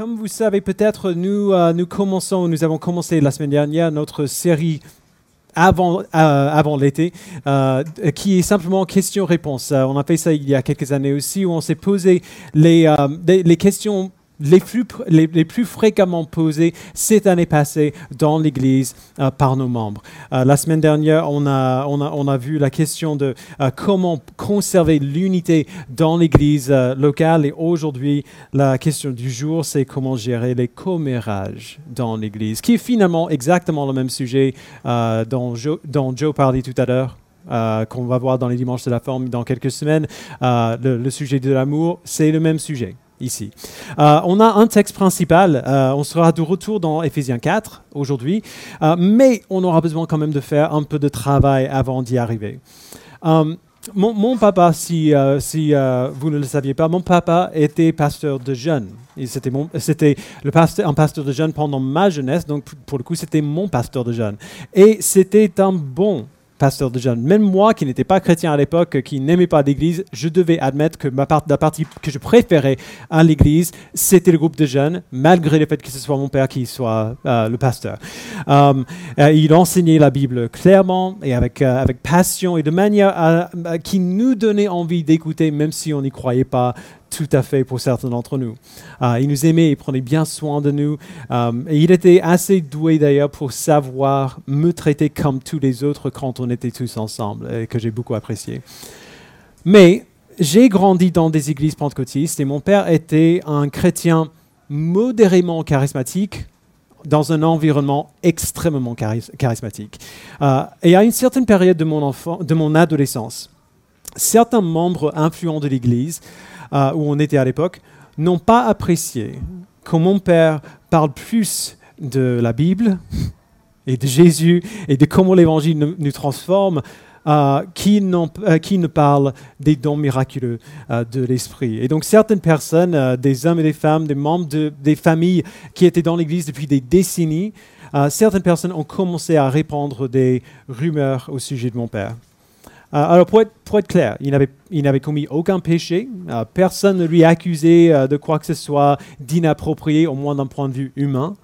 comme vous savez peut-être, nous, euh, nous commençons, nous avons commencé la semaine dernière notre série avant, euh, l'été, euh, qui est simplement question-réponse. on a fait ça il y a quelques années aussi, où on s'est posé les questions les plus, les, plus, fréquemment posées cette année passée dans l'Église euh, par nos membres. Euh, la semaine dernière, on a, on, a, on a, vu la question de euh, comment conserver l'unité dans l'Église locale et aujourd'hui, la question du jour, c'est comment gérer les commérages dans l'Église, qui est finalement exactement le même sujet dont, Joe, dont Joe parlait tout à l'heure. qu'on va voir dans les dimanches de la forme dans quelques semaines, le sujet de l'amour, c'est le même sujet ici. Euh, on a un texte principal, euh, on sera de retour dans Ephésiens 4 aujourd'hui, euh, mais on aura besoin quand même de faire un peu de travail avant d'y arriver. Mon, papa, si, si vous ne le saviez pas, mon papa était pasteur de jeunes. C'était pasteur, un pasteur de jeunes pendant ma jeunesse, donc pour le coup, c'était mon pasteur de jeunes. Et c'était un bon pasteur de jeunes. Même moi, qui n'étais pas chrétien à l'époque, qui n'aimais pas l'Église, je devais admettre que ma part, la partie que je préférais à l'Église, c'était le groupe de jeunes, malgré le fait que ce soit mon père qui soit euh, le pasteur. Euh, euh, il enseignait la Bible clairement et avec, avec passion et de manière qui nous donnait envie d'écouter, même si on n'y croyait pas tout à fait pour certains d'entre nous. Euh, il nous aimait, il prenait bien soin de nous. Euh, et il était assez doué d'ailleurs pour savoir me traiter comme tous les autres quand on était tous ensemble, et que j'ai beaucoup apprécié. Mais j'ai grandi dans des églises pentecôtistes et mon père était un chrétien modérément charismatique dans un environnement extrêmement charismatique. Euh, et à une certaine période de mon, enfant, de mon adolescence, certains membres influents de l'Église euh, où on était à l'époque, n'ont pas apprécié que mon père parle plus de la Bible et de Jésus et de comment l'Évangile nous, transforme euh, qui, euh, ne parle des dons miraculeux de l'Esprit. Et donc certaines personnes, des hommes et des femmes, des membres des familles qui étaient dans l'Église depuis des décennies, certaines personnes ont commencé à répandre des rumeurs au sujet de mon père. Euh, alors, pour être, clair, il n'avait commis aucun péché. Euh, personne ne lui accusait euh, de quoi que ce soit d'inapproprié, au moins d'un point de vue humain.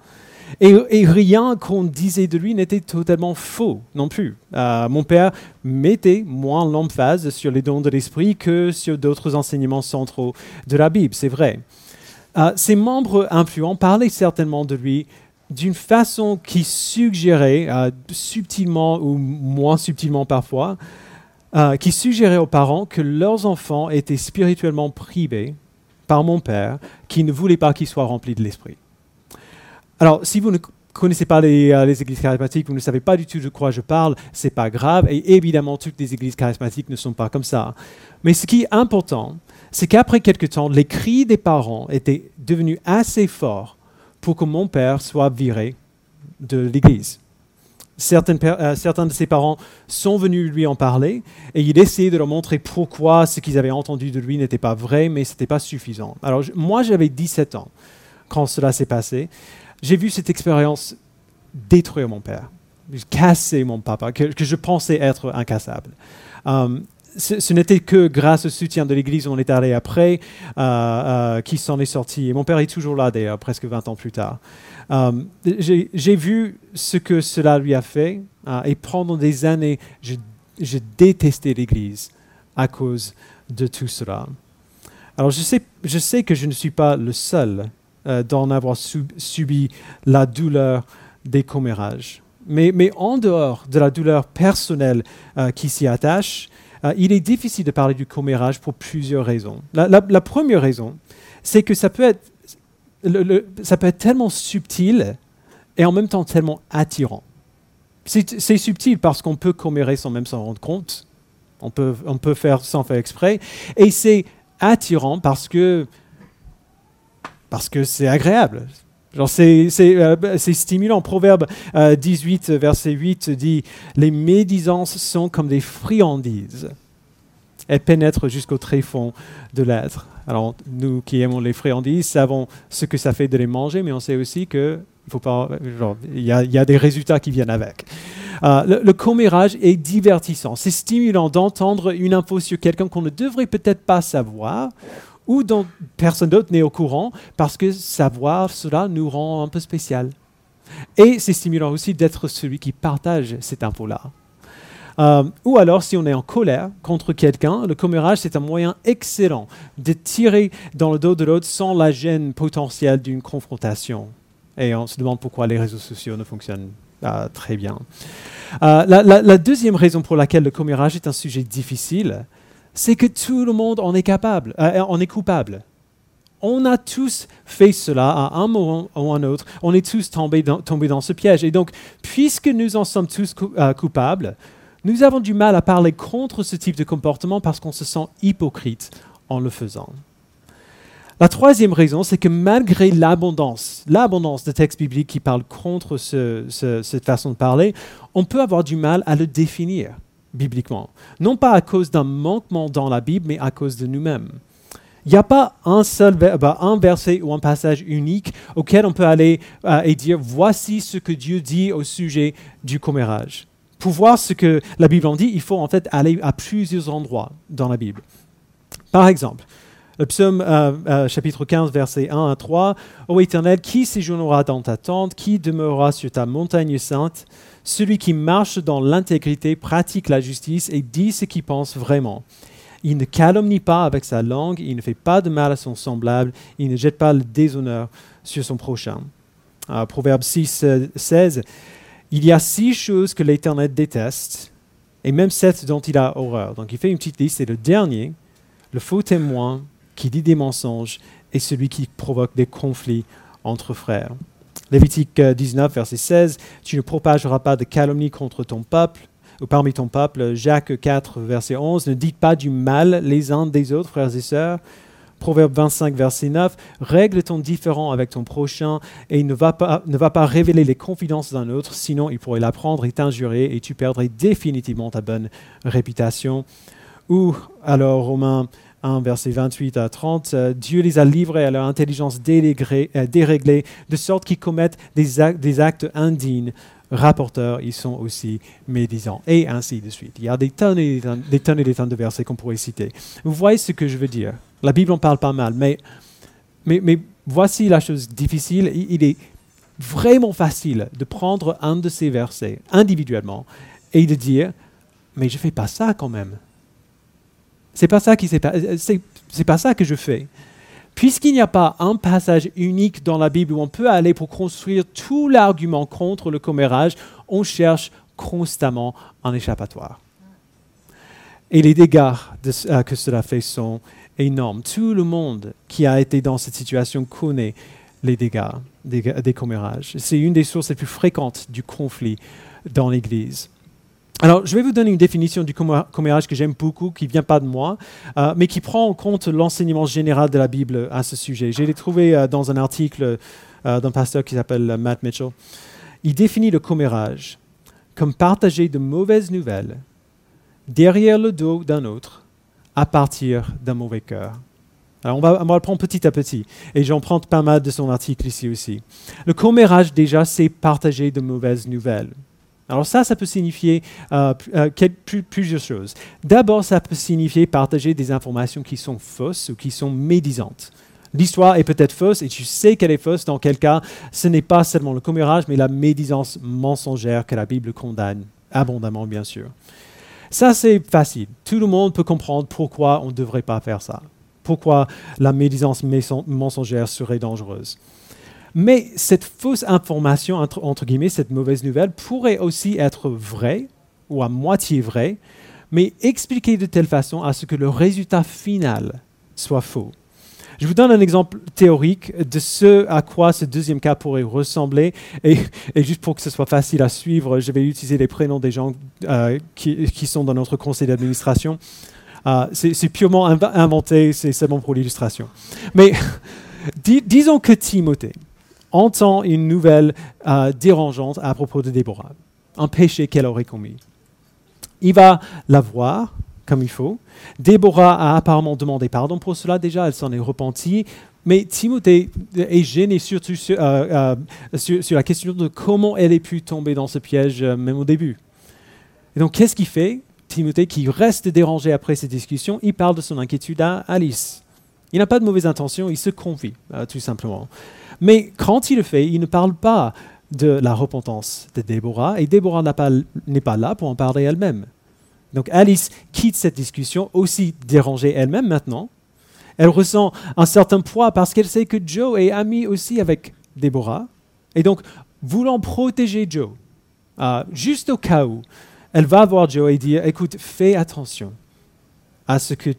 Et, rien qu'on disait de lui n'était totalement faux non plus. mon père mettait moins l'emphase sur les dons de l'esprit que sur d'autres enseignements centraux de la Bible, c'est vrai. ses membres influents parlaient certainement de lui d'une façon qui suggérait, subtilement ou moins subtilement parfois, euh, qui suggérait aux parents que leurs enfants étaient spirituellement privés par mon père, qui ne voulait pas qu'ils soient remplis de l'esprit. Alors, si vous ne connaissez pas les, euh, les, églises charismatiques, vous ne savez pas du tout de quoi je parle, c'est pas grave, et évidemment, toutes les églises charismatiques ne sont pas comme ça. Mais ce qui est important, c'est qu'après quelque temps, les cris des parents étaient devenus assez forts pour que mon père soit viré de l'église. Euh, certains de ses parents sont venus lui en parler et il essayait de leur montrer pourquoi ce qu'ils avaient entendu de lui n'était pas vrai, mais ce n'était pas suffisant. Alors moi, j'avais 17 ans quand cela s'est passé. J'ai vu cette expérience détruire mon père, casser mon papa, que, je pensais être incassable. Euh, ce, n'était que grâce au soutien de l'Église on est allé après euh, qui s'en est sorti. Et mon père est toujours là d'ailleurs, presque 20 ans plus tard. Euh, j'ai vu ce que cela lui a fait euh, et pendant des années, j'ai détesté l'Église à cause de tout cela. Alors je sais, je que je ne suis pas le seul euh, d'en avoir subi la douleur des commérages. Mais, mais, en dehors de la douleur personnelle qui s'y attache, il est difficile de parler du commérage pour plusieurs raisons. la première raison, c'est que ça peut être ça peut être tellement subtil et en même temps tellement attirant. C'est subtil parce qu'on peut commérer sans même s'en rendre compte. On peut, on peut faire sans faire exprès. Et c'est attirant parce que parce que c'est agréable. C'est euh, stimulant. Proverbe 18, euh, verset 8 dit Les médisances sont comme des friandises. Elles pénètrent jusqu'au tréfonds de l'être. Alors, nous qui aimons les friandises savons ce que ça fait de les manger, mais on sait aussi qu'il il y, a des résultats qui viennent avec. Euh, le, commérage est divertissant. C'est stimulant d'entendre une info sur quelqu'un qu'on ne devrait peut-être pas savoir, ou dont personne d'autre n'est au courant, parce que savoir cela nous rend un peu spécial. Et c'est stimulant aussi d'être celui qui partage cette info-là. Euh, ou alors, si on est en colère contre quelqu'un, le commérage, c'est un moyen excellent de tirer dans le dos de l'autre sans la gêne potentielle d'une confrontation. Et on se demande pourquoi les réseaux sociaux ne fonctionnent pas très bien. Euh, la, deuxième raison pour laquelle le commérage est un sujet difficile, c'est que tout le monde en est capable, euh, en est coupable. On a tous fait cela à un moment ou un autre. On est tous tombés dans ce piège. Et donc, puisque nous en sommes tous coupables, nous avons du mal à parler contre ce type de comportement parce qu'on se sent hypocrite en le faisant. La troisième raison, c'est que malgré l'abondance, l'abondance de textes bibliques qui parlent contre cette façon de parler, on peut avoir du mal à le définir bibliquement. Non pas à cause d'un manquement dans la Bible, mais à cause de nous-mêmes. Il n'y a pas un seul bah, verset ou un passage unique auquel on peut aller euh, et dire voici ce que Dieu dit au sujet du commérage. Pour voir ce que la Bible en dit, il faut en fait aller à plusieurs endroits dans la Bible. Par exemple, le psaume euh, euh, chapitre 15, versets 1 à 3. Ô Éternel, qui séjournera dans ta tente Qui demeurera sur ta montagne sainte? Celui qui marche dans l'intégrité, pratique la justice et dit ce qu'il pense vraiment. Il ne calomnie pas avec sa langue, il ne fait pas de mal à son semblable, il ne jette pas le déshonneur sur son prochain. Euh, Proverbe 6, 16. Il y a six choses que l'Éternel déteste, et même sept dont il a horreur. Donc il fait une petite liste, et le dernier, le faux témoin, qui dit des mensonges et celui qui provoque des conflits entre frères. Lévitique 19, euh, verset 16, Tu ne propageras pas de calomnie contre ton peuple, ou parmi ton peuple. Jacques 4, verset 11, Ne dites pas du mal les uns des autres, frères et sœurs. Proverbe 25, verset 9, Règle ton différend avec ton prochain et ne va pas, ne va pas révéler les confidences d'un autre, sinon il pourrait l'apprendre et t'injurer et tu perdrais définitivement ta bonne réputation. Ou alors Romains 1, verset 28 à 30, euh, Dieu les a livrés à leur intelligence euh, déréglée, de sorte qu'ils commettent des actes, indignes. Rapporteurs, ils sont aussi médisants. Et ainsi de suite. Il y a des tonnes et des tonnes, et des tonnes de versets qu'on pourrait citer. Vous voyez ce que je veux dire? La Bible en parle pas mal, mais, mais, mais voici la chose difficile. Il est vraiment facile de prendre un de ces versets individuellement et de dire, mais je fais pas ça quand même. C'est pas ça qui c'est pas ça que je fais. Puisqu'il n'y a pas un passage unique dans la Bible où on peut aller pour construire tout l'argument contre le commérage, on cherche constamment un échappatoire. Et les dégâts euh, que cela fait sont énormes. Tout le monde qui a été dans cette situation connaît les dégâts des, commérages. C'est une des sources les plus fréquentes du conflit dans l'Église. Alors, je vais vous donner une définition du commérage que j'aime beaucoup, qui ne vient pas de moi, euh, mais qui prend en compte l'enseignement général de la Bible à ce sujet. Je l'ai trouvé euh, dans un article euh, d'un pasteur qui s'appelle Matt Mitchell. Il définit le commérage comme partager de mauvaises nouvelles derrière le dos d'un autre à partir d'un mauvais cœur. Alors on va, on va, le prendre petit à petit, et j'en prends pas mal de son article ici aussi. Le commérage, déjà, c'est partager de mauvaises nouvelles. Alors ça, ça peut signifier euh, euh, plusieurs choses. D'abord, ça peut signifier partager des informations qui sont fausses ou qui sont médisantes. L'histoire est peut-être fausse et tu sais qu'elle est fausse, dans quel cas ce n'est pas seulement le commérage, mais la médisance mensongère que la Bible condamne abondamment, bien sûr. Ça, c'est facile. Tout le monde peut comprendre pourquoi on ne devrait pas faire ça. Pourquoi la médisance mensongère serait dangereuse. Mais cette fausse information, entre, guillemets, cette mauvaise nouvelle, pourrait aussi être vraie ou à moitié vraie, mais expliquée de telle façon à ce que le résultat final soit faux. Je vous donne un exemple théorique de ce à quoi ce deuxième cas pourrait ressembler. Et, juste pour que ce soit facile à suivre, je vais utiliser les prénoms des gens euh, qui, sont dans notre conseil d'administration. Euh, c'est purement inventé, c'est seulement pour l'illustration. Mais disons que Timothée, entend une nouvelle euh, dérangeante à propos de Déborah, un péché qu'elle aurait commis. Il va la voir comme il faut. Déborah a apparemment demandé pardon pour cela déjà, elle s'en est repentie. Mais Timothée est gêné surtout sur, euh, euh, la question de comment elle ait pu tomber dans ce piège même au début. Et donc qu'est-ce qu'il fait Timothée, qui reste dérangé après cette discussion, il parle de son inquiétude à Alice. Il n'a pas de mauvaise intention, il se confie, euh, tout simplement. Mais quand il le fait, il ne parle pas de la repentance de Déborah, et Déborah n'est pas, là pour en parler elle-même. Donc Alice quitte cette discussion, aussi dérangée elle-même maintenant. Elle ressent un certain poids parce qu'elle sait que Joe est ami aussi avec Déborah. Et donc, voulant protéger Joe, euh, juste au cas où, elle va voir Joe et dire, écoute, fais attention à ce que,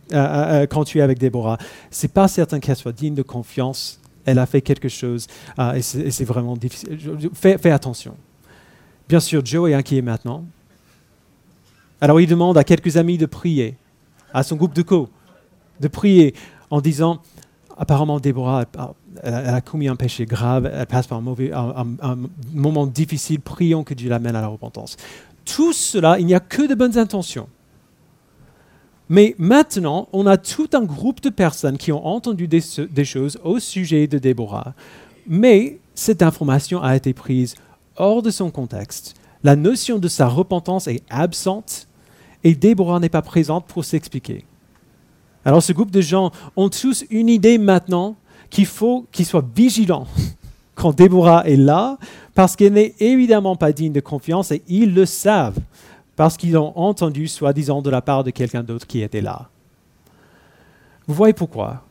quand tu es avec Déborah. C'est pas certain qu'elle soit digne de confiance elle a fait quelque chose euh, et c'est vraiment difficile. Fais, attention. Bien sûr, Joe est inquiet maintenant. Alors il demande à quelques amis de prier, à son groupe de co, de prier en disant, apparemment Déborah, elle, a commis un péché grave, elle passe par un, mauvais, moment difficile, prions que Dieu l'amène à la repentance. Tout cela, il n'y a que de bonnes intentions. Mais maintenant, on a tout un groupe de personnes qui ont entendu des, choses au sujet de Déborah. Mais cette information a été prise hors de son contexte. La notion de sa repentance est absente et Déborah n'est pas présente pour s'expliquer. Alors ce groupe de gens ont tous une idée maintenant qu'il faut qu'ils soient vigilants quand Déborah est là, parce qu'elle n'est évidemment pas digne de confiance et ils le savent parce qu'ils ont entendu, soi-disant, de la part de quelqu'un d'autre qui était là. Vous voyez pourquoi?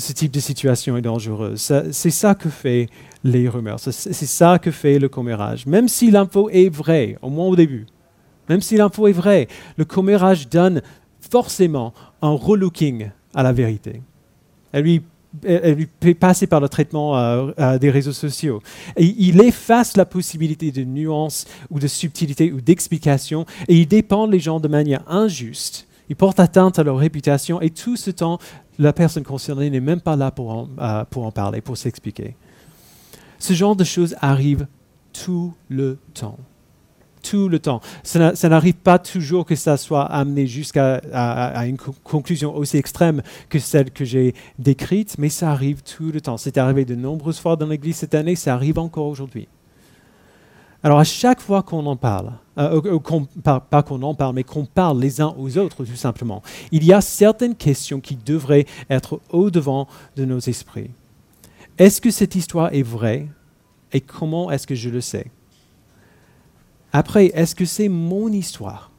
Ce type de situation est dangereuse. C'est ça que fait les rumeurs, c'est ça que fait le commérage. Même si l'info est vraie, au moins au début, même si l'info est vraie, le commérage donne forcément un relooking à la vérité. Elle lui elle lui fait passer par le traitement des réseaux sociaux. Il efface la possibilité de nuance ou de subtilité ou d'explication et il dépend les gens de manière injuste. Il porte atteinte à leur réputation et tout ce temps, la personne concernée n'est même pas là pour en, euh, pour en parler, pour s'expliquer. Ce genre de choses arrive tout le temps tout le temps. Ça n'arrive pas toujours que ça soit amené jusqu'à une conclusion aussi extrême que celle que j'ai décrite, mais ça arrive tout le temps. C'est arrivé de nombreuses fois dans l'Église cette année, ça arrive encore aujourd'hui. Alors à chaque fois qu'on en parle, euh, pas qu'on en parle, mais qu'on parle les uns aux autres tout simplement, il y a certaines questions qui devraient être au-devant de nos esprits. Est-ce que cette histoire est vraie et comment est-ce que je le sais? Après, est-ce que c'est mon histoire?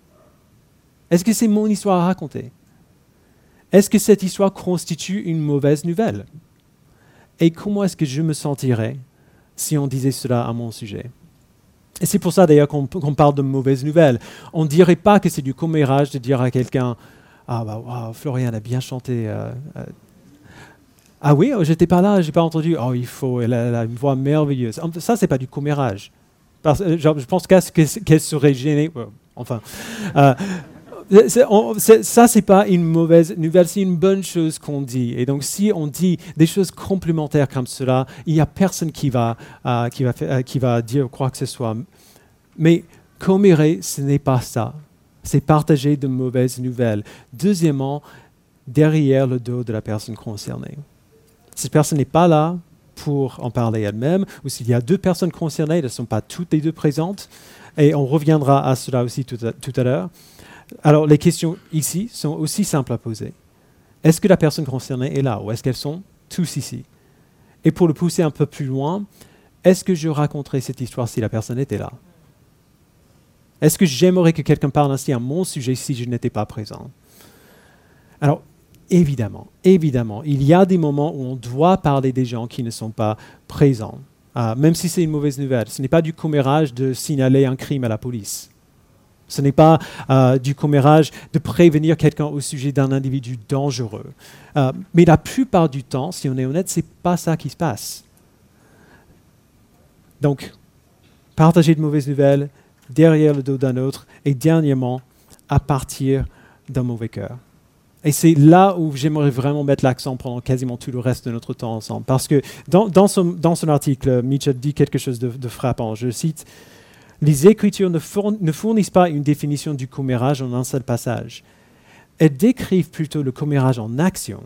Est-ce que c'est mon histoire à raconter? Est-ce que cette histoire constitue une mauvaise nouvelle? Et comment est-ce que je me sentirais si on disait cela à mon sujet? Et c'est pour ça d'ailleurs qu'on parle de mauvaise nouvelle. On ne dirait pas que c'est du commérage de dire à quelqu'un Ah, bah, Florian a bien chanté. Euh, euh. ah oui, oh, j'étais pas là, j'ai pas entendu. Oh, il faut, elle a, une voix merveilleuse. Ça, c'est pas du commérage. Parce, euh, je pense qu'elle serait gênée. Enfin. Ça, c'est pas une mauvaise nouvelle, c'est une bonne chose qu'on dit. Et donc, si on dit des choses complémentaires comme cela, il n'y a personne qui va, euh, qui, va qui va dire quoi que ce soit. Mais commérer, ce n'est pas ça. C'est partager de mauvaises nouvelles. Deuxièmement, derrière le dos de la personne concernée. Cette personne n'est pas là pour en parler elle-même, ou s'il y a deux personnes concernées, elles ne sont pas toutes les deux présentes, et on reviendra à cela aussi tout à, l'heure. Alors les questions ici sont aussi simples à poser. Est-ce que la personne concernée est là, ou est-ce qu'elles sont tous ici? Et pour le pousser un peu plus loin, est-ce que je raconterais cette histoire si la personne était là? Est-ce que j'aimerais que quelqu'un parle ainsi à mon sujet si je n'étais pas présent? Alors, évidemment, évidemment, il y a des moments où on doit parler des gens qui ne sont pas présents, euh, même si c'est une mauvaise nouvelle. Ce n'est pas du commérage de signaler un crime à la police. Ce n'est pas euh, du commérage de prévenir quelqu'un au sujet d'un individu dangereux. Euh, mais la plupart du temps, si on est honnête, ce n'est pas ça qui se passe. Donc, partager de mauvaises nouvelles derrière le dos d'un autre et dernièrement, à partir d'un mauvais cœur. Et c'est là où j'aimerais vraiment mettre l'accent pendant quasiment tout le reste de notre temps ensemble. Parce que dans, son, article, Mitchell dit quelque chose de, frappant. Je cite Les Écritures ne, fournissent pas une définition du commérage en un seul passage. Elles décrivent plutôt le commérage en action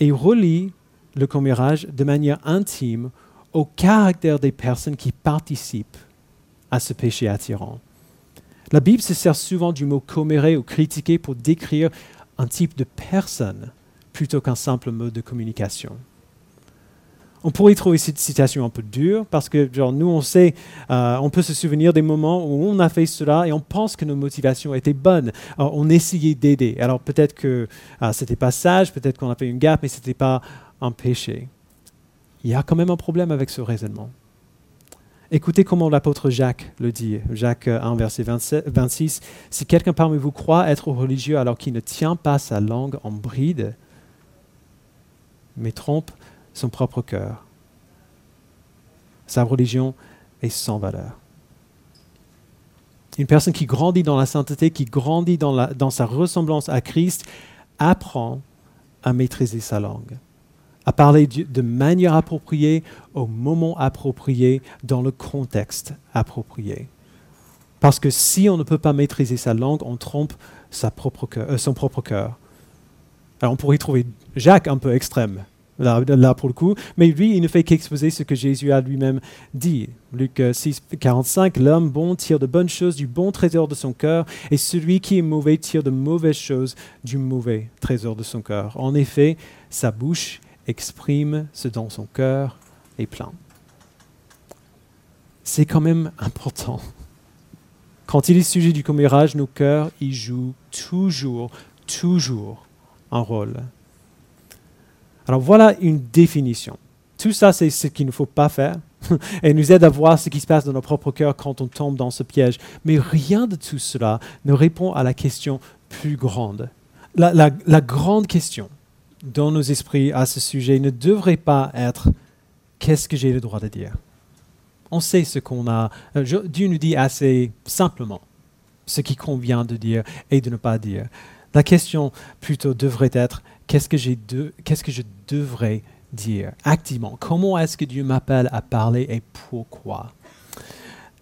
et relient le commérage de manière intime au caractère des personnes qui participent à ce péché attirant. La Bible se sert souvent du mot commérer ou critiquer pour décrire un type de personne plutôt qu'un simple mode de communication. On pourrait trouver cette citation un peu dure parce que genre, nous, on sait, euh, on peut se souvenir des moments où on a fait cela et on pense que nos motivations étaient bonnes. on essayait d'aider. Alors peut-être que euh, ce n'était pas sage, peut-être qu'on a fait une gaffe, mais ce n'était pas un péché. Il y a quand même un problème avec ce raisonnement. Écoutez comment l'apôtre Jacques le dit. Jacques 1, verset 26. Si quelqu'un parmi vous croit être religieux alors qu'il ne tient pas sa langue en bride, mais trompe son propre cœur, sa religion est sans valeur. Une personne qui grandit dans la sainteté, qui grandit dans, sa ressemblance à Christ, apprend à maîtriser sa langue à parler de manière appropriée, au moment approprié, dans le contexte approprié. Parce que si on ne peut pas maîtriser sa langue, on trompe propre euh, son propre cœur. Alors on pourrait trouver Jacques un peu extrême, là, pour le coup, mais lui, il ne fait qu'exposer ce que Jésus a lui-même dit. Luc 6, euh, 45, l'homme bon tire de bonnes choses du bon trésor de son cœur, et celui qui est mauvais tire de mauvaises choses du mauvais trésor de son cœur. En effet, sa bouche exprime ce dont son cœur est plein. C'est quand même important. Quand il est sujet du commérage, nos cœurs y jouent toujours, toujours un rôle. Alors voilà une définition. Tout ça, c'est ce qu'il ne faut pas faire et nous aide à voir ce qui se passe dans nos propres cœurs quand on tombe dans ce piège. Mais rien de tout cela ne répond à la question plus grande. La, grande question, dans nos esprits à ce sujet ne devrait pas être qu'est-ce que j'ai le droit de dire? On sait ce qu'on a. Euh, Dieu nous dit assez simplement ce qui convient de dire et de ne pas dire. La question plutôt devrait être qu'est-ce que, qu'est-ce que je devrais dire activement? Comment est-ce que Dieu m'appelle à parler et pourquoi?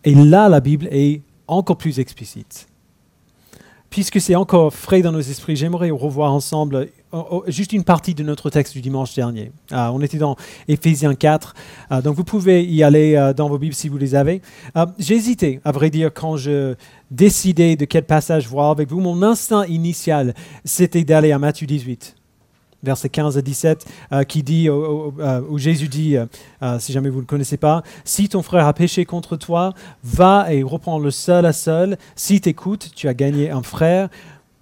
Et là, la Bible est encore plus explicite. Puisque c'est encore frais dans nos esprits, j'aimerais revoir ensemble juste une partie de notre texte du dimanche dernier. Euh, on était dans Éphésiens 4, euh, donc vous pouvez y aller euh, dans vos Bibles si vous les avez. J'ai hésité, à vrai dire, quand je décidais de quel passage voir avec vous. Mon instinct initial, c'était d'aller à Matthieu 18 verset 15 à 17, qui dit, où, Jésus dit, si jamais vous ne le connaissez pas, si ton frère a péché contre toi, va et reprends le seul à seul. Si t'écoutes, tu as gagné un frère.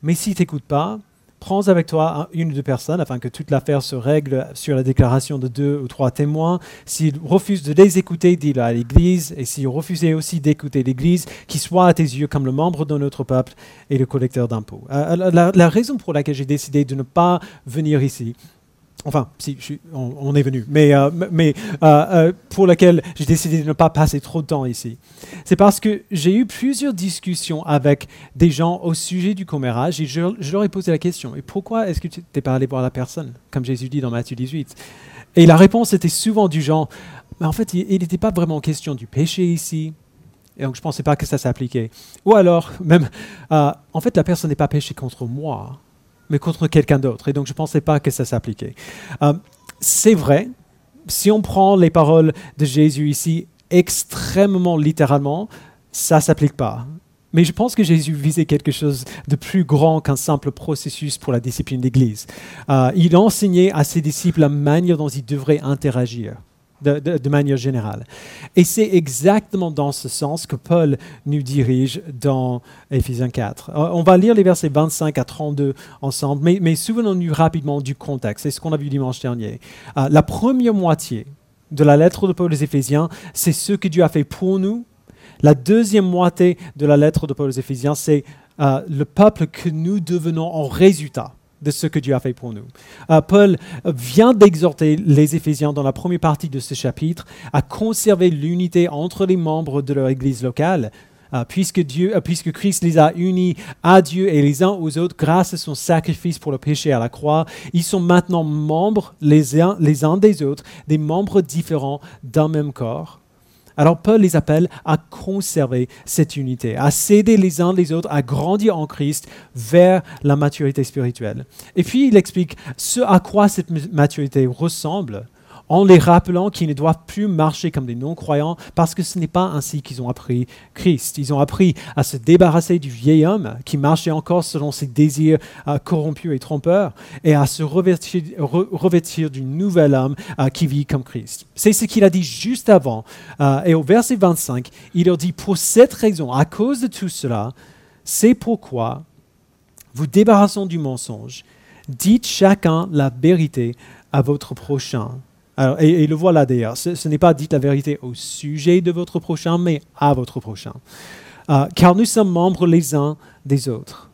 Mais si t'écoutes pas, prends avec toi une ou deux personnes afin que toute l'affaire se règle sur la déclaration de deux ou trois témoins. S'il refuse de les écouter, dis-le à l'Église. Et s'il refusait aussi d'écouter l'Église, qu'il soit à tes yeux comme le membre de notre peuple et le collecteur d'impôts. Euh, la, raison pour laquelle j'ai décidé de ne pas venir ici, Enfin, si, on, est venu, mais, euh, mais euh, euh, pour laquelle j'ai décidé de ne pas passer trop de temps ici. C'est parce que j'ai eu plusieurs discussions avec des gens au sujet du commérage et je, leur ai posé la question, et pourquoi est-ce que tu n'es pas allé voir la personne, comme Jésus dit dans Matthieu 18 Et la réponse était souvent du genre, mais en fait, il n'était pas vraiment question du péché ici, et donc je ne pensais pas que ça s'appliquait. Ou alors, même, en fait, la personne n'est pas péché contre moi mais contre quelqu'un d'autre. Et donc, je ne pensais pas que ça s'appliquait. Euh, c'est vrai, si on prend les paroles de Jésus ici extrêmement littéralement, ça ne s'applique pas. Mais je pense que Jésus visait quelque chose de plus grand qu'un simple processus pour la discipline d'Église. Euh, il enseignait à ses disciples la manière dont ils devraient interagir de, manière générale. Et c'est exactement dans ce sens que Paul nous dirige dans Ephésiens 4. Euh, on va lire les versets 25 à 32 ensemble, mais, mais souvenons-nous rapidement du contexte. C'est ce qu'on a vu dimanche dernier. Euh, la première moitié de la lettre de Paul aux Éphésiens, c'est ce que Dieu a fait pour nous. La deuxième moitié de la lettre de Paul aux Éphésiens, c'est euh, le peuple que nous devenons en résultat de ce que Dieu a fait pour nous. Euh, Paul vient d'exhorter les Éphésiens dans la première partie de ce chapitre à conserver l'unité entre les membres de leur Église locale, euh, puisque, Dieu, euh, puisque Christ les a unis à Dieu et les uns aux autres grâce à son sacrifice pour le péché à la croix. Ils sont maintenant membres les uns, les uns des autres, des membres différents d'un même corps. Alors Paul les appelle à conserver cette unité, à s'aider les uns les autres, à grandir en Christ vers la maturité spirituelle. Et puis il explique ce à quoi cette maturité ressemble en les rappelant qu'ils ne doivent plus marcher comme des non-croyants parce que ce n'est pas ainsi qu'ils ont appris Christ. Ils ont appris à se débarrasser du vieil homme qui marchait encore selon ses désirs euh, corrompus et trompeurs et à se revêtir, du nouvel homme euh, qui vit comme Christ. C'est ce qu'il a dit juste avant. Euh, et au verset 25, il leur dit, pour cette raison, à cause de tout cela, c'est pourquoi vous débarrassons du mensonge. Dites chacun la vérité à votre prochain et, le voilà d'ailleurs. Ce, n'est pas dites la vérité au sujet de votre prochain, mais à votre prochain. Euh, car nous sommes membres les uns des autres.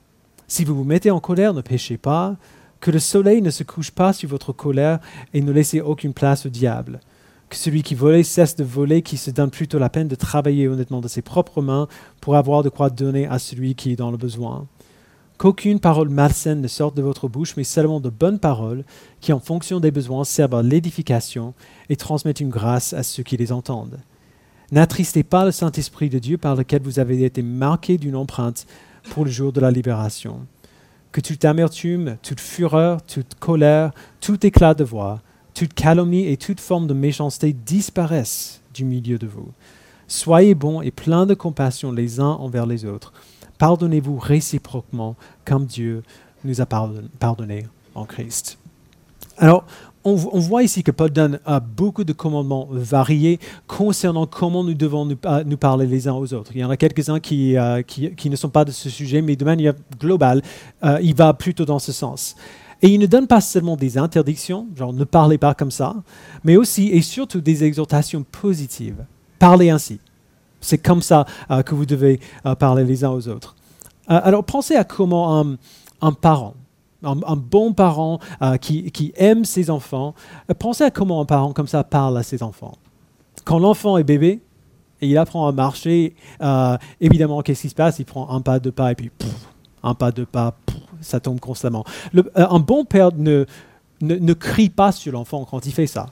Si vous vous mettez en colère, ne péchez pas. Que le soleil ne se couche pas sur votre colère et ne laissez aucune place au diable. Que celui qui volait cesse de voler, qui se donne plutôt la peine de travailler honnêtement de ses propres mains pour avoir de quoi donner à celui qui est dans le besoin qu'aucune parole malsaine ne sorte de votre bouche, mais seulement de bonnes paroles qui, en fonction des besoins, servent à l'édification et transmettent une grâce à ceux qui les entendent. N'attristez pas le Saint-Esprit de Dieu par lequel vous avez été marqués d'une empreinte pour le jour de la libération. Que toute amertume, toute fureur, toute colère, tout éclat de voix, toute calomnie et toute forme de méchanceté disparaissent du milieu de vous. Soyez bons et pleins de compassion les uns envers les autres Pardonnez-vous réciproquement comme Dieu nous a pardonné en Christ. Alors, on, voit ici que Paul donne euh, beaucoup de commandements variés concernant comment nous devons nous, euh, parler les uns aux autres. Il y en a quelques-uns euh, qui, qui, ne sont pas de ce sujet, mais de manière globale, il va plutôt dans ce sens. Et il ne donne pas seulement des interdictions, genre ne parlez pas comme ça, mais aussi et surtout des exhortations positives. Parlez ainsi. C'est comme ça euh, que vous devez euh, parler les uns aux autres. Euh, alors pensez à comment un, parent, un, bon parent qui, aime ses enfants, pensez à comment un parent comme ça parle à ses enfants. Quand l'enfant est bébé et il apprend à marcher, évidemment, qu'est-ce qui se passe? Il prend un pas, deux pas, et puis un pas, deux pas, ça tombe constamment. un bon père ne, ne crie pas sur l'enfant quand il fait ça.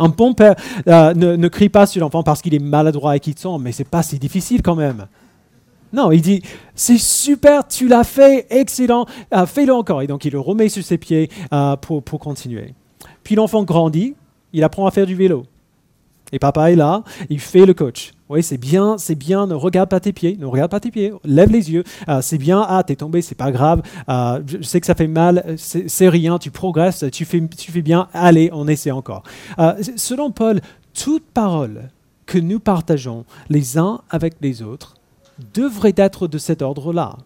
Un bon père euh, ne, crie pas sur l'enfant parce qu'il est maladroit et qu'il tombe, mais c'est pas si difficile quand même. Non, il dit c'est super, tu l'as fait, excellent, euh, fais-le encore. Et donc il le remet sur ses pieds euh, pour continuer. Puis l'enfant grandit, il apprend à faire du vélo. Et papa est là, il fait le coach. Oui, c'est bien, c'est bien, ne regarde pas tes pieds, ne regarde pas tes pieds, lève les yeux, euh, c'est bien, ah, t'es tombé, c'est pas grave, euh, je sais que ça fait mal, c'est rien, tu progresses, tu fais, tu fais bien, allez, on essaie encore. Euh, selon Paul, toute parole que nous partageons les uns avec les autres devrait être de cet ordre-là.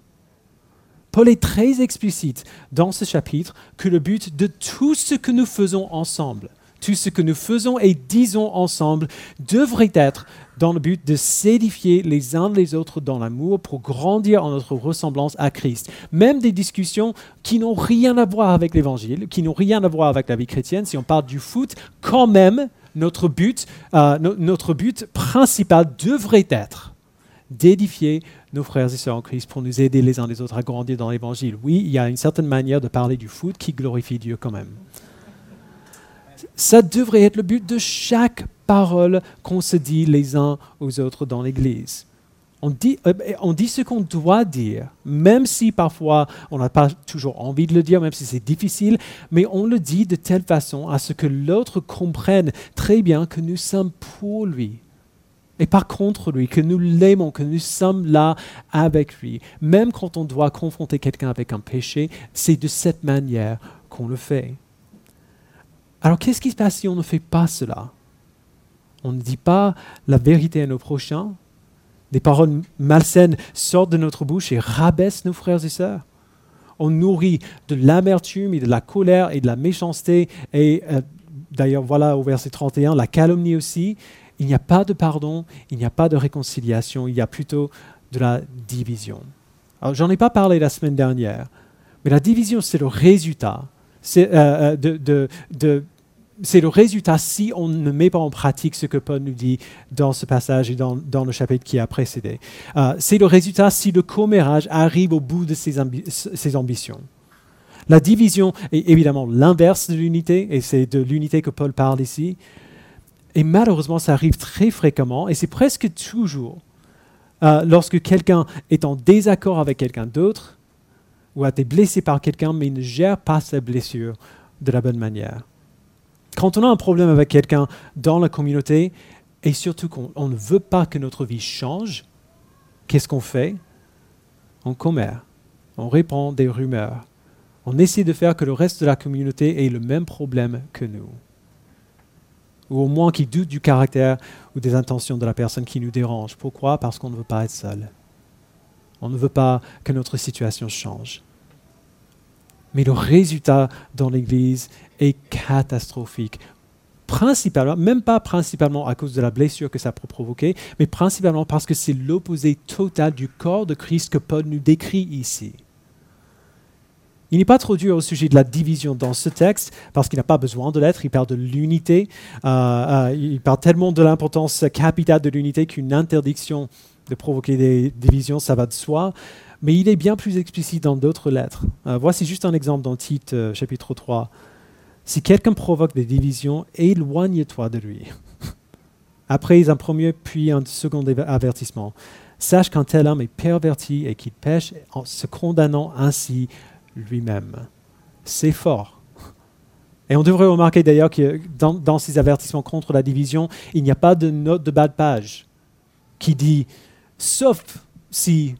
Paul est très explicite dans ce chapitre que le but de tout ce que nous faisons ensemble, tout ce que nous faisons et disons ensemble devrait être dans le but de s'édifier les uns les autres dans l'amour pour grandir en notre ressemblance à Christ. Même des discussions qui n'ont rien à voir avec l'Évangile, qui n'ont rien à voir avec la vie chrétienne, si on parle du foot, quand même, notre but, euh, notre but principal devrait être d'édifier nos frères et sœurs en Christ pour nous aider les uns les autres à grandir dans l'Évangile. Oui, il y a une certaine manière de parler du foot qui glorifie Dieu quand même. Ça devrait être le but de chaque parole qu'on se dit les uns aux autres dans l'Église. On dit, euh, on dit ce qu'on doit dire, même si parfois on n'a pas toujours envie de le dire, même si c'est difficile, mais on le dit de telle façon à ce que l'autre comprenne très bien que nous sommes pour lui et pas contre lui, que nous l'aimons, que nous sommes là avec lui. Même quand on doit confronter quelqu'un avec un péché, c'est de cette manière qu'on le fait. Alors qu'est-ce qui se passe si on ne fait pas cela? On ne dit pas la vérité à nos prochains. Des paroles malsaines sortent de notre bouche et rabaissent nos frères et sœurs. On nourrit de l'amertume et de la colère et de la méchanceté. Et euh, d'ailleurs, voilà au verset 31, la calomnie aussi. Il n'y a pas de pardon, il n'y a pas de réconciliation, il y a plutôt de la division. Alors, j'en ai pas parlé la semaine dernière, mais la division, c'est le résultat euh, euh, de, de, c'est le résultat si on ne met pas en pratique ce que Paul nous dit dans ce passage et dans, le chapitre qui a précédé. Euh, c'est le résultat si le commérage arrive au bout de ses, ambitions. La division est évidemment l'inverse de l'unité, et c'est de l'unité que Paul parle ici. Et malheureusement, ça arrive très fréquemment, et c'est presque toujours euh, lorsque quelqu'un est en désaccord avec quelqu'un d'autre, ou a été blessé par quelqu'un, mais ne gère pas sa blessure de la bonne manière. Quand on a un problème avec quelqu'un dans la communauté, et surtout qu'on ne veut pas que notre vie change, qu'est-ce qu'on fait? On commère, on répand des rumeurs, on essaie de faire que le reste de la communauté ait le même problème que nous. Ou au moins qu'ils doutent du caractère ou des intentions de la personne qui nous dérange. Pourquoi? Parce qu'on ne veut pas être seul. On ne veut pas que notre situation change. Mais le résultat dans l'Église est catastrophique. Principalement, même pas principalement à cause de la blessure que ça peut provoquer, mais principalement parce que c'est l'opposé total du corps de Christ que Paul nous décrit ici. Il n'est pas trop dur au sujet de la division dans ce texte, parce qu'il n'a pas besoin de l'être. Il parle de l'unité. Euh, euh, il parle tellement de l'importance capitale de l'unité qu'une interdiction de provoquer des divisions, ça va de soi. Mais il est bien plus explicite dans d'autres lettres. Euh, voici juste un exemple dans Tite, chapitre 3. Si quelqu'un provoque des divisions, éloigne-toi de lui. Après un premier puis un second avertissement. Sache qu'un tel homme est perverti et qu'il pêche en se condamnant ainsi lui-même. C'est fort. Et on devrait remarquer d'ailleurs que dans, dans, ces avertissements contre la division, il n'y a pas de note de bas de page qui dit sauf si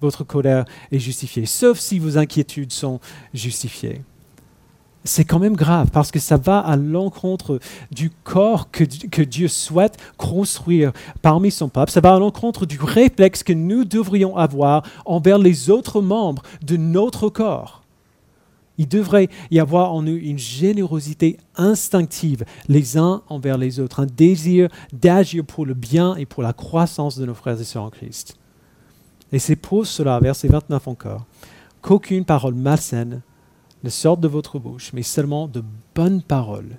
votre colère est justifiée, sauf si vos inquiétudes sont justifiées c'est quand même grave parce que ça va à l'encontre du corps que, que, Dieu souhaite construire parmi son peuple. Ça va à l'encontre du réflexe que nous devrions avoir envers les autres membres de notre corps. Il devrait y avoir en nous une générosité instinctive les uns envers les autres, un désir d'agir pour le bien et pour la croissance de nos frères et sœurs en Christ. Et c'est pour cela, verset 29 encore, qu'aucune parole malsaine ne sortent de votre bouche, mais seulement de bonnes paroles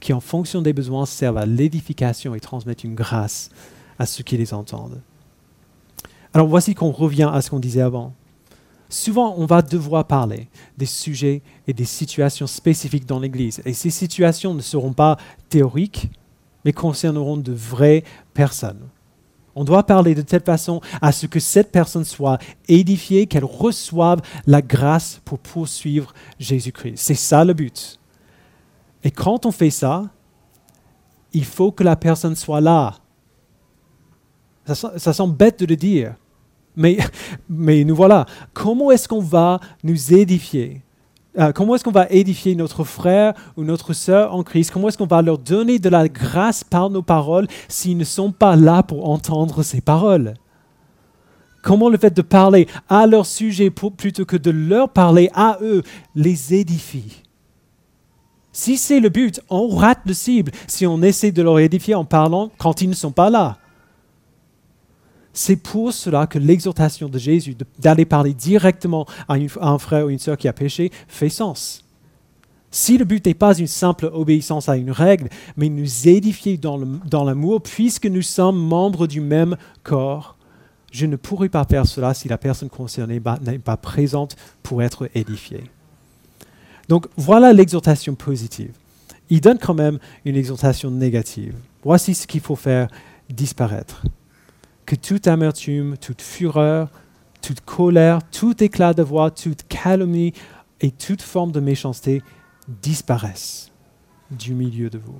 qui, en fonction des besoins, servent à l'édification et transmettent une grâce à ceux qui les entendent. Alors voici qu'on revient à ce qu'on disait avant. Souvent, on va devoir parler des sujets et des situations spécifiques dans l'Église. Et ces situations ne seront pas théoriques, mais concerneront de vraies personnes. On doit parler de telle façon à ce que cette personne soit édifiée, qu'elle reçoive la grâce pour poursuivre Jésus-Christ. C'est ça le but. Et quand on fait ça, il faut que la personne soit là. Ça, ça semble bête de le dire, mais, mais nous voilà. Comment est-ce qu'on va nous édifier? Euh, comment est-ce qu'on va édifier notre frère ou notre sœur en Christ? Comment est-ce qu'on va leur donner de la grâce par nos paroles s'ils ne sont pas là pour entendre ces paroles? Comment le fait de parler à leur sujet plutôt que de leur parler à eux les édifie? Si c'est le but, on rate le cible si on essaie de leur édifier en parlant quand ils ne sont pas là. C'est pour cela que l'exhortation de Jésus d'aller parler directement à, un frère ou une sœur qui a péché fait sens. Si le but n'est pas une simple obéissance à une règle, mais nous édifier dans l'amour, puisque nous sommes membres du même corps, je ne pourrais pas faire cela si la personne concernée n'est pas présente pour être édifiée. Donc voilà l'exhortation positive. Il donne quand même une exhortation négative. Voici ce qu'il faut faire disparaître que toute amertume, toute fureur, toute colère, tout éclat de voix, toute calomnie et toute forme de méchanceté disparaissent du milieu de vous.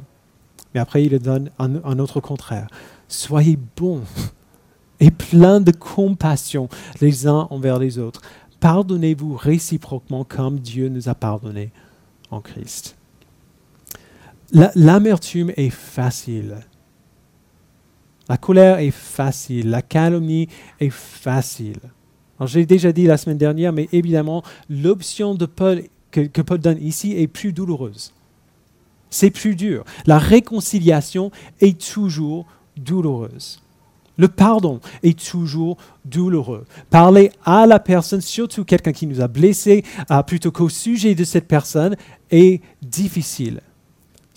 Mais après, il donne un, autre contraire. Soyez bons et pleins de compassion les uns envers les autres. Pardonnez-vous réciproquement comme Dieu nous a pardonné en Christ. L'amertume est facile la colère est facile, la calomnie est facile. J'ai déjà dit la semaine dernière, mais évidemment, l'option de Paul, que, que Paul donne ici est plus douloureuse. C'est plus dur. La réconciliation est toujours douloureuse. Le pardon est toujours douloureux. Parler à la personne, surtout quelqu'un qui nous a blessés, plutôt qu'au sujet de cette personne, est difficile.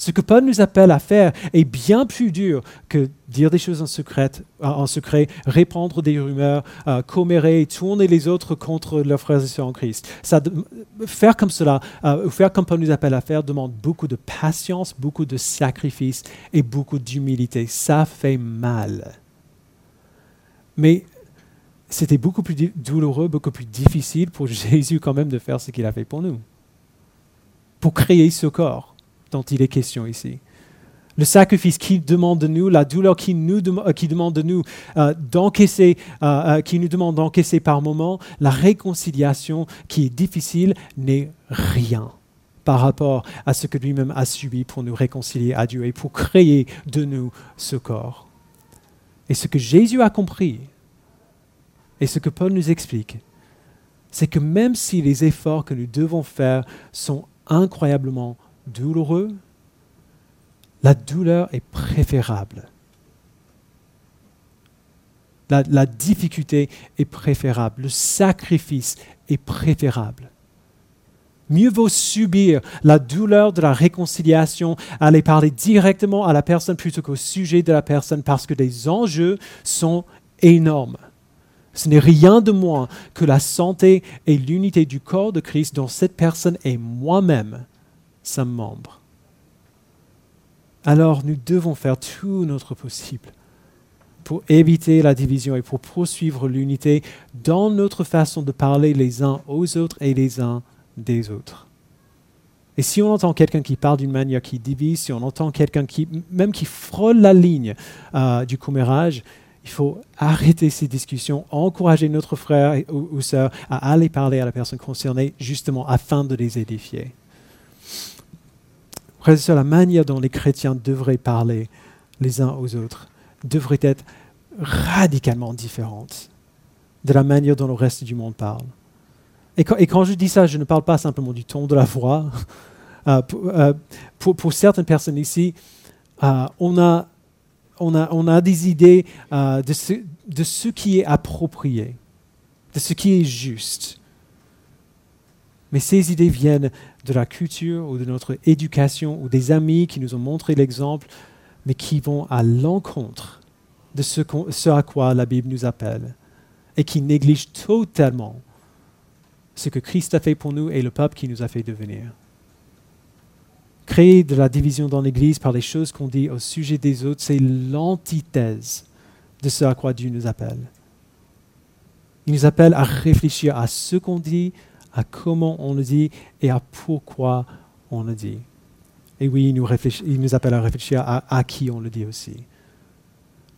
Ce que Paul nous appelle à faire est bien plus dur que dire des choses en secret, en secret répandre des rumeurs, euh, commérer, tourner les autres contre leurs frères et sœurs en Christ. Ça, faire comme cela, euh, faire comme Paul nous appelle à faire, demande beaucoup de patience, beaucoup de sacrifice et beaucoup d'humilité. Ça fait mal. Mais c'était beaucoup plus douloureux, beaucoup plus difficile pour Jésus quand même de faire ce qu'il a fait pour nous, pour créer ce corps dont il est question ici. Le sacrifice qui demande de nous, la douleur qui nous euh, qui demande de nous euh, d'encaisser, euh, qui nous demande d'encaisser par moment, la réconciliation qui est difficile n'est rien par rapport à ce que lui-même a subi pour nous réconcilier à Dieu et pour créer de nous ce corps. Et ce que Jésus a compris, et ce que Paul nous explique, c'est que même si les efforts que nous devons faire sont incroyablement douloureux, la douleur est préférable. La, difficulté est préférable. Le sacrifice est préférable. Mieux vaut subir la douleur de la réconciliation, aller parler directement à la personne plutôt qu'au sujet de la personne parce que les enjeux sont énormes. Ce n'est rien de moins que la santé et l'unité du corps de Christ dont cette personne est moi-même sa membre alors nous devons faire tout notre possible pour éviter la division et pour poursuivre l'unité dans notre façon de parler les uns aux autres et les uns des autres. Et si on entend quelqu'un qui parle d'une manière qui divise, si on entend quelqu'un qui, même qui frôle la ligne euh, du commérage, il faut arrêter ces discussions, encourager notre frère ou, ou sœur à aller parler à la personne concernée, justement afin de les édifier. Frères et la manière dont les chrétiens devraient parler les uns aux autres devrait être radicalement différente de la manière dont le reste du monde parle. Et quand, je dis ça, je ne parle pas simplement du ton de la voix. Euh, euh, pour, certaines personnes ici, euh, on, a, on, a, on, a, des idées de ce, de ce qui est approprié, de ce qui est juste. Mais ces idées viennent de la culture ou de notre éducation ou des amis qui nous ont montré l'exemple, mais qui vont à l'encontre de ce, à quoi la Bible nous appelle et qui négligent totalement ce que Christ a fait pour nous et le peuple qui nous a fait devenir. Créer de la division dans l'Église par les choses qu'on dit au sujet des autres, c'est l'antithèse de ce à quoi Dieu nous appelle. Il nous appelle à réfléchir à ce qu'on dit, à comment on le dit et à pourquoi on le dit. Et oui, il nous, appelle à réfléchir à, à qui on le dit aussi.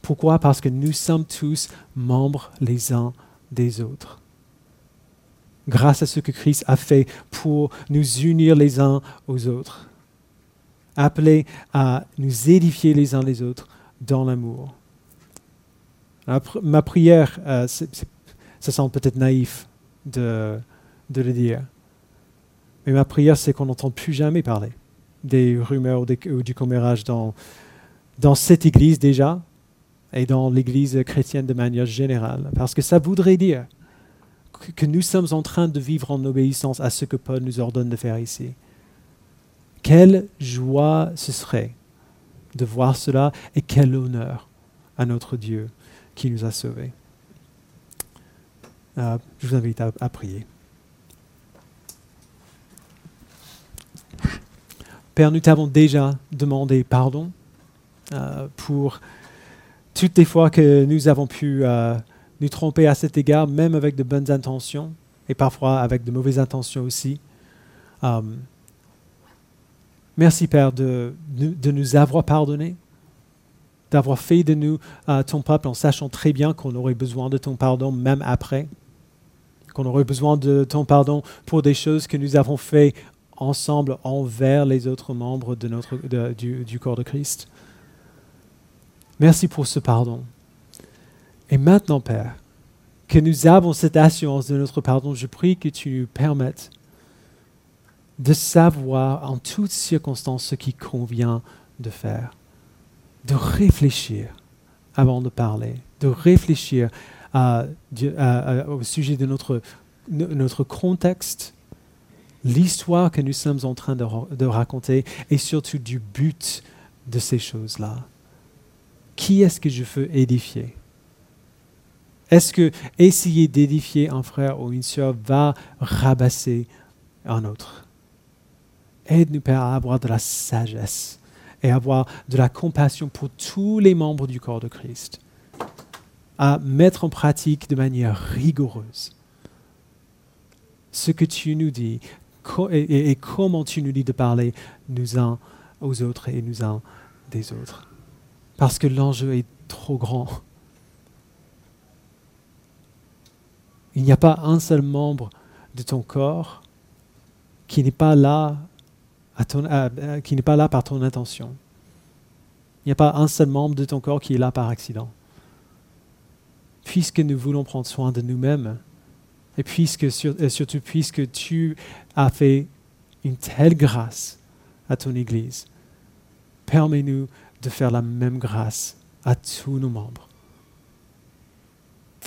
Pourquoi? Parce que nous sommes tous membres les uns des autres. Grâce à ce que Christ a fait pour nous unir les uns aux autres. Appelés à nous édifier les uns les autres dans l'amour. Ma prière, euh, ça semble peut-être naïf de, de le dire. Mais ma prière, c'est qu'on n'entende plus jamais parler des rumeurs ou, du commérage dans, dans cette Église déjà et dans l'Église chrétienne de manière générale. Parce que ça voudrait dire que nous sommes en train de vivre en obéissance à ce que Paul nous ordonne de faire ici. Quelle joie ce serait de voir cela et quel honneur à notre Dieu qui nous a sauvés. Euh, je vous invite à prier. Père, nous t'avons déjà demandé pardon euh, pour toutes les fois que nous avons pu euh, nous tromper à cet égard, même avec de bonnes intentions et parfois avec de mauvaises intentions aussi. Euh, merci Père de, de, nous avoir pardonné, d'avoir fait de nous ton peuple en sachant très bien qu'on aurait besoin de ton pardon même après qu'on aurait besoin de ton pardon pour des choses que nous avons fait ensemble envers les autres membres de notre, du, corps de Christ. Merci pour ce pardon. Et maintenant, Père, que nous avons cette assurance de notre pardon, je prie que tu nous permettes de savoir en toutes circonstances ce qui convient de faire, de réfléchir avant de parler, de réfléchir au sujet de notre, notre contexte, l'histoire que nous sommes en train de, raconter et surtout du but de ces choses-là. Qui est-ce que je veux édifier? Est-ce que essayer d'édifier un frère ou une sœur va rabasser un autre? Aide-nous, Père, à avoir de la sagesse et avoir de la compassion pour tous les membres du corps de Christ, à mettre en pratique de manière rigoureuse ce que tu nous dis, et, comment tu nous dis de parler nous uns aux autres et nous uns des autres. Parce que l'enjeu est trop grand. Il n'y a pas un seul membre de ton corps qui n'est pas là, qui n'est pas là par ton intention. Il n'y a pas un seul membre de ton corps qui est là par accident. Puisque nous voulons prendre soin de nous-mêmes, et puisque, surtout puisque tu as fait une telle grâce à ton Église, permets-nous de faire la même grâce à tous nos membres.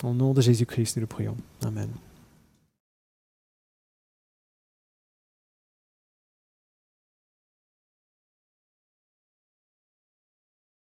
Au nom de Jésus-Christ, nous le prions. Amen.